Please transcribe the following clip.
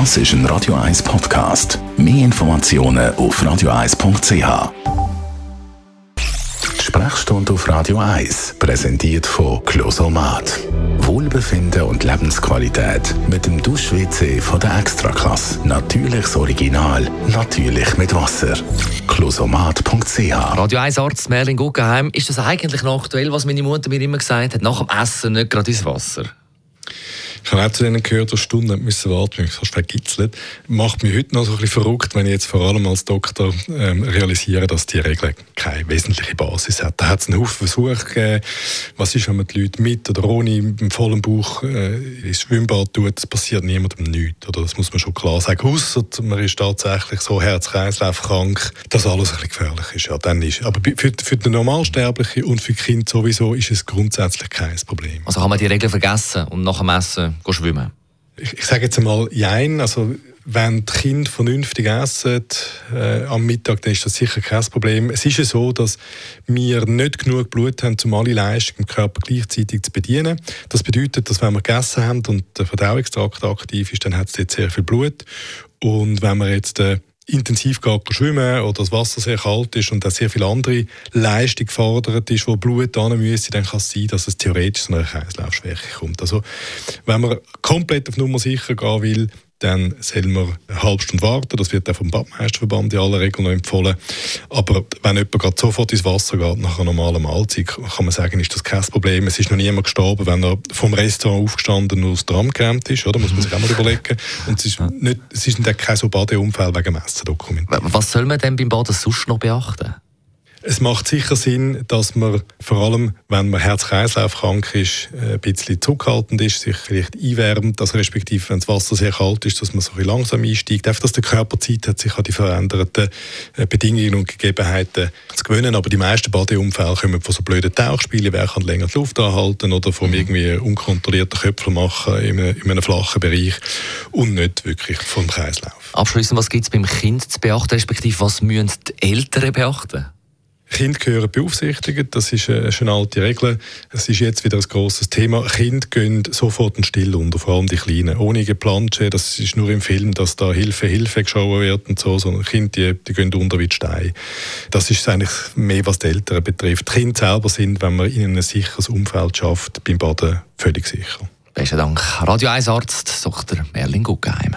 Das ist ein Radio 1 Podcast. Mehr Informationen auf radio1.ch. Sprechstunde auf Radio 1, präsentiert von Closomat. Wohlbefinden und Lebensqualität mit dem Dusch-WC von der Extraklasse. Natürliches Original, natürlich mit Wasser. Closomat.ch Radio 1 Arzt Merlin Guggenheim, ist das eigentlich noch aktuell, was meine Mutter mir immer gesagt hat, nach dem Essen nicht gerade ins Wasser? Ich habe auch zu denen gehört, die Stunden müssen warten, mich fast vergitzelt. Macht mich heute noch so ein bisschen verrückt, wenn ich jetzt vor allem als Doktor ähm, realisiere, dass die Regel keine wesentliche Basis hat. Da hat es einen Haufen Versuche gegeben. Was ist, wenn man die Leute mit oder ohne im vollen Bauch äh, ins Schwimmbad tut? Das passiert niemandem nichts. Oder das muss man schon klar sagen. Außer man ist tatsächlich so herz-kreislauf-krank, dass alles ein bisschen gefährlich ist. Ja, dann ist. Aber für, für den Normalsterblichen und für Kinder sowieso ist es grundsätzlich kein Problem. Also haben wir die Regel vergessen und nach dem Essen schwimmen? Ich, ich sage jetzt einmal Jein. Also, wenn die Kinder vernünftig essen äh, am Mittag, dann ist das sicher kein Problem. Es ist ja so, dass wir nicht genug Blut haben, um alle Leistungen im Körper gleichzeitig zu bedienen. Das bedeutet, dass wenn wir gegessen haben und der Verdauungstrakt aktiv ist, dann hat es dort sehr viel Blut. Und wenn wir jetzt äh, intensiv geht schwimmen oder das Wasser sehr kalt ist und auch sehr viel andere Leistung gefordert ist, wo Blut an müsste, dann kann es sein, dass es theoretisch zu einer Kreislaufschwäche kommt. Also wenn man komplett auf Nummer sicher gehen will, dann soll man eine halbe Stunde warten. Das wird auch vom Badmeisterverband in aller Regel noch empfohlen. Aber wenn jemand gerade sofort ins Wasser geht, nach einer normalen Mahlzeit, kann man sagen, ist das kein Problem. Es ist noch niemand gestorben, wenn er vom Restaurant aufgestanden und aus Tram gekämmt ist. Oder? Muss man sich auch mal überlegen. Und es ist, nicht, es ist kein so Badeunfall wegen Messen dokumentiert. Was soll man denn beim Baden sonst noch beachten? Es macht sicher Sinn, dass man vor allem, wenn man Herz-Kreislauf-krank ist, äh, ein bisschen zurückhaltend ist, sich vielleicht einwärmt, also respektive, wenn das Wasser sehr kalt ist, dass man so ein langsam einsteigt. Einfach, dass der Körper Zeit hat, sich an die veränderten äh, Bedingungen und Gegebenheiten zu gewöhnen. Aber die meisten Badeunfälle kommen von so blöden Tauchspielen, wer kann länger die Luft anhalten oder vom mhm. irgendwie unkontrollierten Köpfel machen in einem, in einem flachen Bereich und nicht wirklich vom Kreislauf. Abschließend, was gibt es beim Kind zu beachten, respektive was müssen die Eltern beachten? Kinder gehören beaufsichtigt, das ist eine, eine alte Regel. Es ist jetzt wieder ein grosses Thema. Kinder gehen sofort in Still unter, vor allem die Kleinen. Ohne Geplansche, das ist nur im Film, dass da Hilfe, Hilfe geschaut wird und so, sondern Kinder, die, die gehen unter wie Steine. Das ist eigentlich mehr, was die Eltern betrifft. Die Kinder selber sind, wenn man ihnen ein sicheres Umfeld schafft, beim Baden völlig sicher. Besten Dank. Radio 1 Arzt Dr. Merlin Guggenheim.